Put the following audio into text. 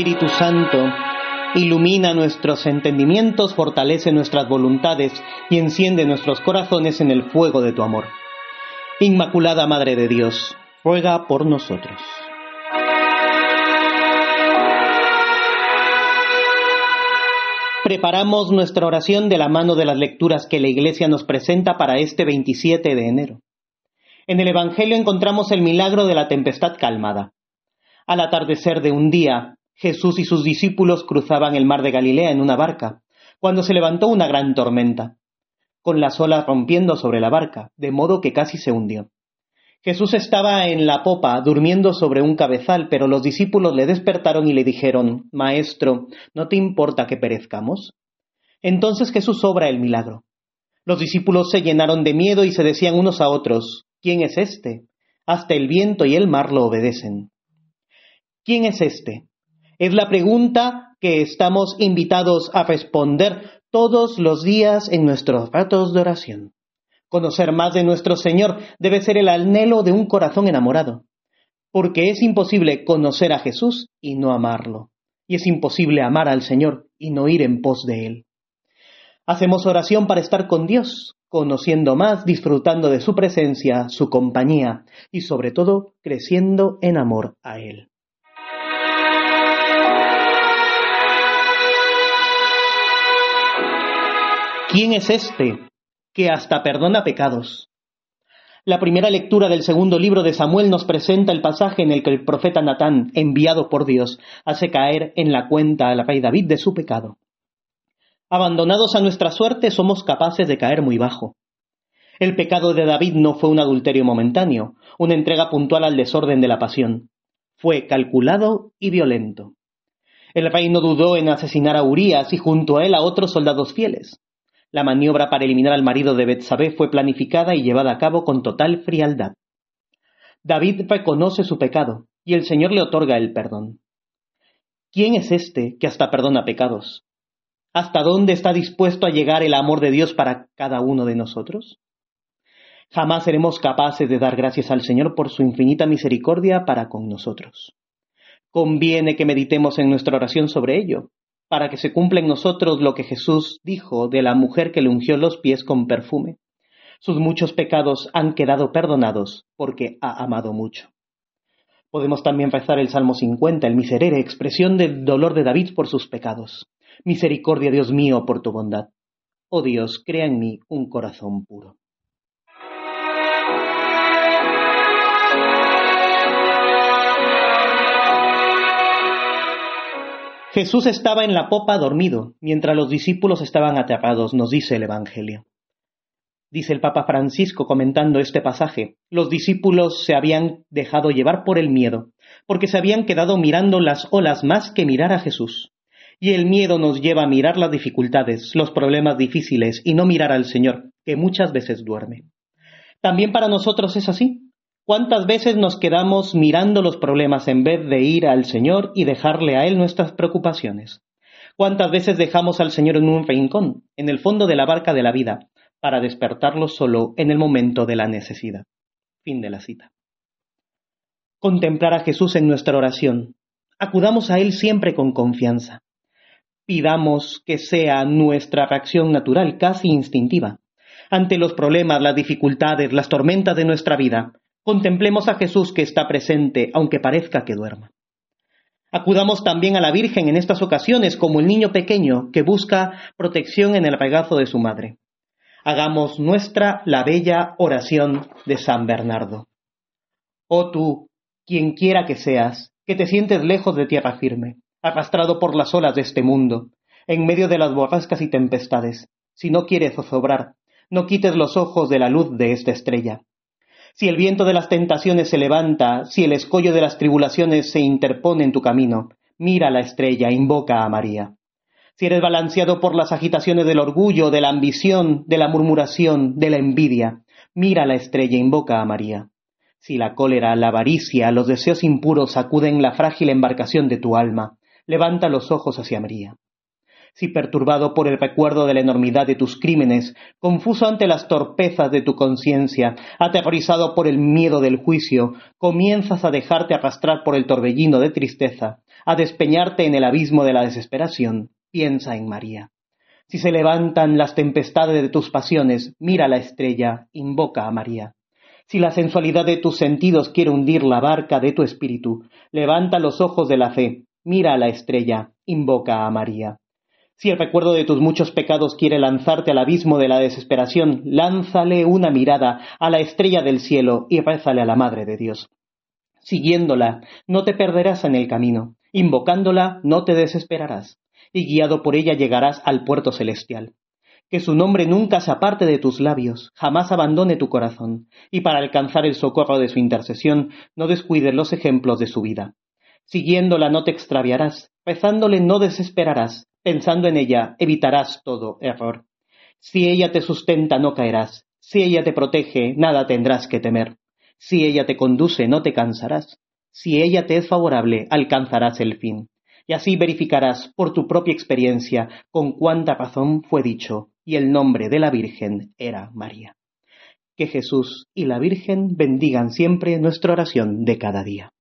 Espíritu Santo, ilumina nuestros entendimientos, fortalece nuestras voluntades y enciende nuestros corazones en el fuego de tu amor. Inmaculada Madre de Dios, ruega por nosotros. Preparamos nuestra oración de la mano de las lecturas que la Iglesia nos presenta para este 27 de enero. En el Evangelio encontramos el milagro de la tempestad calmada. Al atardecer de un día, Jesús y sus discípulos cruzaban el mar de Galilea en una barca, cuando se levantó una gran tormenta, con las olas rompiendo sobre la barca, de modo que casi se hundió. Jesús estaba en la popa, durmiendo sobre un cabezal, pero los discípulos le despertaron y le dijeron, Maestro, ¿no te importa que perezcamos? Entonces Jesús obra el milagro. Los discípulos se llenaron de miedo y se decían unos a otros, ¿quién es este? Hasta el viento y el mar lo obedecen. ¿Quién es este? Es la pregunta que estamos invitados a responder todos los días en nuestros ratos de oración. Conocer más de nuestro Señor debe ser el anhelo de un corazón enamorado, porque es imposible conocer a Jesús y no amarlo, y es imposible amar al Señor y no ir en pos de Él. Hacemos oración para estar con Dios, conociendo más, disfrutando de su presencia, su compañía y sobre todo creciendo en amor a Él. ¿Quién es este que hasta perdona pecados. La primera lectura del segundo libro de Samuel nos presenta el pasaje en el que el profeta Natán, enviado por Dios, hace caer en la cuenta al rey David de su pecado. Abandonados a nuestra suerte somos capaces de caer muy bajo. El pecado de David no fue un adulterio momentáneo, una entrega puntual al desorden de la pasión. Fue calculado y violento. El rey no dudó en asesinar a Urías y junto a él a otros soldados fieles. La maniobra para eliminar al marido de Betsabé fue planificada y llevada a cabo con total frialdad. David reconoce su pecado y el Señor le otorga el perdón. ¿Quién es este que hasta perdona pecados? ¿Hasta dónde está dispuesto a llegar el amor de Dios para cada uno de nosotros? Jamás seremos capaces de dar gracias al Señor por su infinita misericordia para con nosotros. Conviene que meditemos en nuestra oración sobre ello, para que se cumpla en nosotros lo que Jesús dijo de la mujer que le ungió los pies con perfume. Sus muchos pecados han quedado perdonados porque ha amado mucho. Podemos también rezar el Salmo 50, el miserere, expresión del dolor de David por sus pecados. Misericordia, Dios mío, por tu bondad. Oh Dios, crea en mí un corazón puro. Jesús estaba en la popa dormido, mientras los discípulos estaban aterrados, nos dice el Evangelio. Dice el Papa Francisco comentando este pasaje, los discípulos se habían dejado llevar por el miedo, porque se habían quedado mirando las olas más que mirar a Jesús. Y el miedo nos lleva a mirar las dificultades, los problemas difíciles, y no mirar al Señor, que muchas veces duerme. También para nosotros es así. ¿Cuántas veces nos quedamos mirando los problemas en vez de ir al Señor y dejarle a Él nuestras preocupaciones? ¿Cuántas veces dejamos al Señor en un rincón, en el fondo de la barca de la vida, para despertarlo solo en el momento de la necesidad? Fin de la cita. Contemplar a Jesús en nuestra oración. Acudamos a Él siempre con confianza. Pidamos que sea nuestra reacción natural, casi instintiva. Ante los problemas, las dificultades, las tormentas de nuestra vida, Contemplemos a Jesús que está presente, aunque parezca que duerma. Acudamos también a la Virgen en estas ocasiones como el niño pequeño que busca protección en el regazo de su madre. Hagamos nuestra la bella oración de San Bernardo. Oh tú, quien quiera que seas, que te sientes lejos de tierra firme, arrastrado por las olas de este mundo, en medio de las borrascas y tempestades, si no quieres zozobrar, no quites los ojos de la luz de esta estrella, si el viento de las tentaciones se levanta, si el escollo de las tribulaciones se interpone en tu camino, mira la estrella, invoca a María. Si eres balanceado por las agitaciones del orgullo, de la ambición, de la murmuración, de la envidia, mira la estrella, invoca a María. Si la cólera, la avaricia, los deseos impuros sacuden la frágil embarcación de tu alma, levanta los ojos hacia María. Si perturbado por el recuerdo de la enormidad de tus crímenes, confuso ante las torpezas de tu conciencia, aterrorizado por el miedo del juicio, comienzas a dejarte arrastrar por el torbellino de tristeza, a despeñarte en el abismo de la desesperación, piensa en María. Si se levantan las tempestades de tus pasiones, mira la estrella, invoca a María. Si la sensualidad de tus sentidos quiere hundir la barca de tu espíritu, levanta los ojos de la fe, mira a la estrella, invoca a María. Si el recuerdo de tus muchos pecados quiere lanzarte al abismo de la desesperación, lánzale una mirada a la estrella del cielo y rézale a la Madre de Dios. Siguiéndola, no te perderás en el camino, invocándola, no te desesperarás, y guiado por ella llegarás al puerto celestial. Que su nombre nunca se aparte de tus labios, jamás abandone tu corazón, y para alcanzar el socorro de su intercesión, no descuides los ejemplos de su vida. Siguiéndola no te extraviarás, rezándole no desesperarás, Pensando en ella, evitarás todo error. Si ella te sustenta, no caerás. Si ella te protege, nada tendrás que temer. Si ella te conduce, no te cansarás. Si ella te es favorable, alcanzarás el fin. Y así verificarás por tu propia experiencia con cuánta razón fue dicho, y el nombre de la Virgen era María. Que Jesús y la Virgen bendigan siempre nuestra oración de cada día.